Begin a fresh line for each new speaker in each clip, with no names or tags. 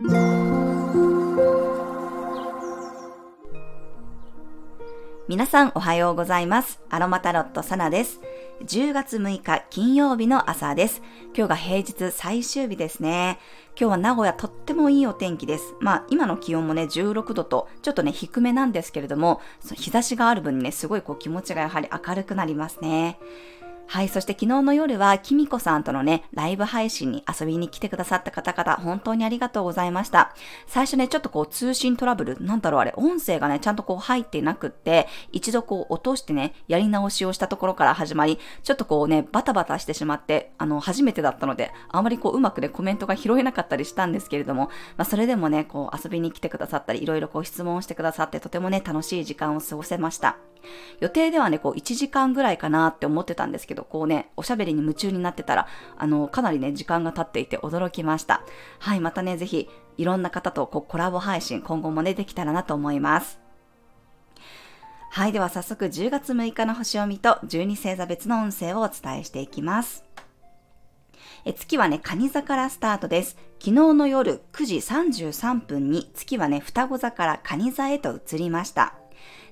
皆さんおはようございます。アロマタロットサナです。10月6日金曜日の朝です。今日が平日最終日ですね。今日は名古屋とってもいいお天気です。まあ今の気温もね16度とちょっとね低めなんですけれども、日差しがある分にねすごいこう気持ちがやはり明るくなりますね。はい、そして昨日の夜は、きみこさんとのね、ライブ配信に遊びに来てくださった方々、本当にありがとうございました。最初ね、ちょっとこう通信トラブル、なんだろうあれ、音声がね、ちゃんとこう入ってなくって、一度こう落としてね、やり直しをしたところから始まり、ちょっとこうね、バタバタしてしまって、あの、初めてだったので、あまりこううまくね、コメントが拾えなかったりしたんですけれども、まあそれでもね、こう遊びに来てくださったり、いろいろこう質問をしてくださって、とてもね、楽しい時間を過ごせました。予定ではね、こう1時間ぐらいかなって思ってたんですけど、こうね、おしゃべりに夢中になってたら、あの、かなりね、時間が経っていて驚きました。はい、またね、ぜひ、いろんな方とこうコラボ配信、今後もね、できたらなと思います。はい、では早速10月6日の星読みと12星座別の運勢をお伝えしていきます。え月はね、蟹座からスタートです。昨日の夜9時33分に月はね、双子座から蟹座へと移りました。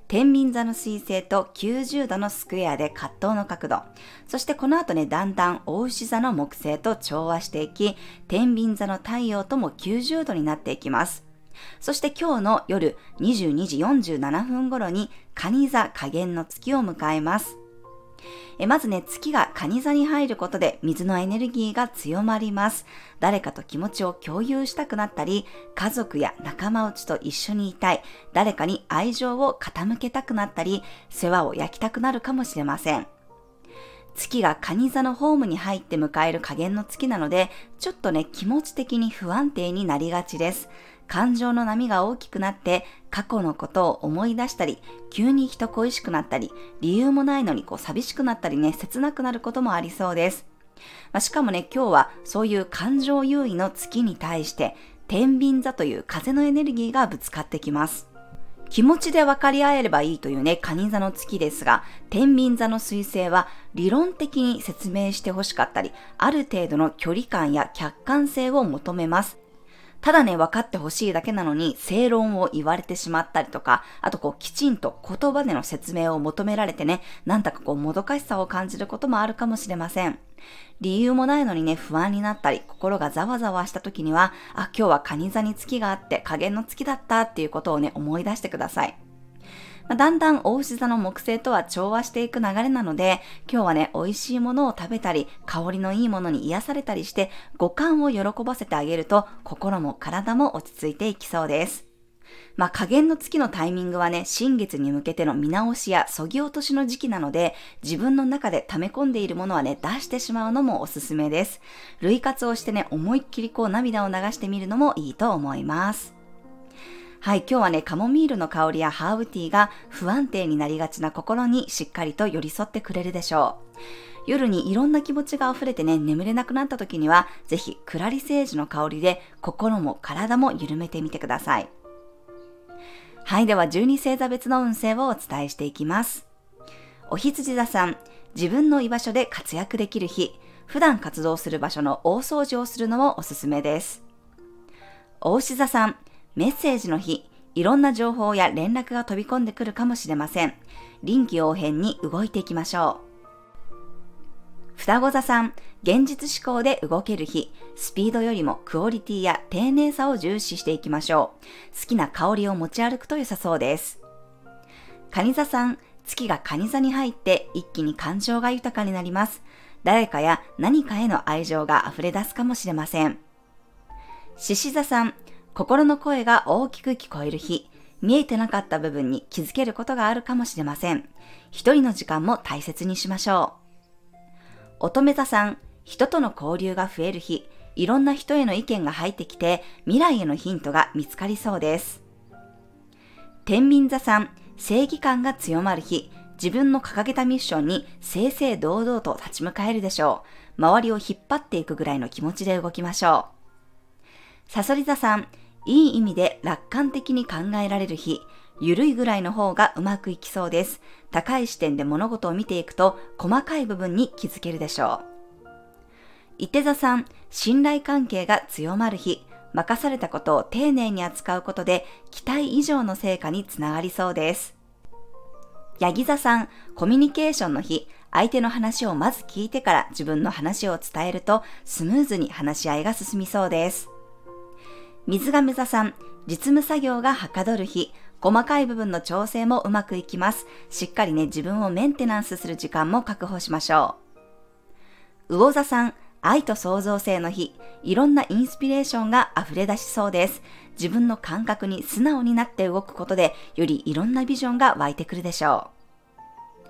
天秤座の水星と90度のスクエアで葛藤の角度。そしてこの後ね、だんだん大牛座の木星と調和していき、天秤座の太陽とも90度になっていきます。そして今日の夜22時47分頃に、蟹座加減の月を迎えます。えまずね、月が蟹座に入ることで水のエネルギーが強まります。誰かと気持ちを共有したくなったり、家族や仲間内と一緒にいたい、誰かに愛情を傾けたくなったり、世話を焼きたくなるかもしれません。月が蟹座のホームに入って迎える加減の月なので、ちょっとね、気持ち的に不安定になりがちです。感情の波が大きくなって過去のことを思い出したり、急に人恋しくなったり、理由もないのにこう寂しくなったりね、切なくなることもありそうです。まあ、しかもね、今日はそういう感情優位の月に対して、天秤座という風のエネルギーがぶつかってきます。気持ちで分かり合えればいいというね、蟹座の月ですが、天秤座の彗星は理論的に説明してほしかったり、ある程度の距離感や客観性を求めます。ただね、分かってほしいだけなのに、正論を言われてしまったりとか、あとこう、きちんと言葉での説明を求められてね、なんだかこう、もどかしさを感じることもあるかもしれません。理由もないのにね、不安になったり、心がざわざわした時には、あ、今日はカニ座に月があって、加減の月だったっていうことをね、思い出してください。まあ、だんだん大牛座の木星とは調和していく流れなので、今日はね、美味しいものを食べたり、香りのいいものに癒されたりして、五感を喜ばせてあげると、心も体も落ち着いていきそうです。まあ、加減の月のタイミングはね、新月に向けての見直しや削ぎ落としの時期なので、自分の中で溜め込んでいるものはね、出してしまうのもおすすめです。類活をしてね、思いっきりこう涙を流してみるのもいいと思います。はい、今日はね、カモミールの香りやハーブティーが不安定になりがちな心にしっかりと寄り添ってくれるでしょう。夜にいろんな気持ちが溢れてね、眠れなくなった時には、ぜひ、クラリセージの香りで心も体も緩めてみてください。はい、では12星座別の運勢をお伝えしていきます。お羊座さん、自分の居場所で活躍できる日、普段活動する場所の大掃除をするのもおすすめです。お牛座さん、メッセージの日、いろんな情報や連絡が飛び込んでくるかもしれません。臨機応変に動いていきましょう。双子座さん、現実思考で動ける日、スピードよりもクオリティや丁寧さを重視していきましょう。好きな香りを持ち歩くと良さそうです。蟹座さん、月が蟹座に入って一気に感情が豊かになります。誰かや何かへの愛情が溢れ出すかもしれません。獅子座さん、心の声が大きく聞こえる日、見えてなかった部分に気づけることがあるかもしれません。一人の時間も大切にしましょう。乙女座さん、人との交流が増える日、いろんな人への意見が入ってきて、未来へのヒントが見つかりそうです。天秤座さん、正義感が強まる日、自分の掲げたミッションに正々堂々と立ち向かえるでしょう。周りを引っ張っていくぐらいの気持ちで動きましょう。サソリ座さん、いい意味で楽観的に考えられる日、ゆるいぐらいの方がうまくいきそうです。高い視点で物事を見ていくと細かい部分に気づけるでしょう。伊手座さん、信頼関係が強まる日、任されたことを丁寧に扱うことで期待以上の成果につながりそうです。ヤギ座さん、コミュニケーションの日、相手の話をまず聞いてから自分の話を伝えるとスムーズに話し合いが進みそうです。水亀座さん、実務作業がはかどる日、細かい部分の調整もうまくいきます。しっかりね、自分をメンテナンスする時間も確保しましょう。魚座さん、愛と創造性の日、いろんなインスピレーションが溢れ出しそうです。自分の感覚に素直になって動くことで、よりいろんなビジョンが湧いてくるでしょう。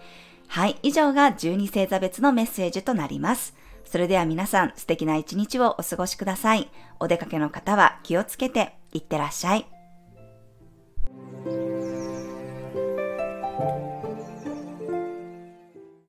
はい、以上が12星座別のメッセージとなります。それでは皆さん素敵な一日をお過ごしください。お出かけの方は気をつけていってらっしゃい。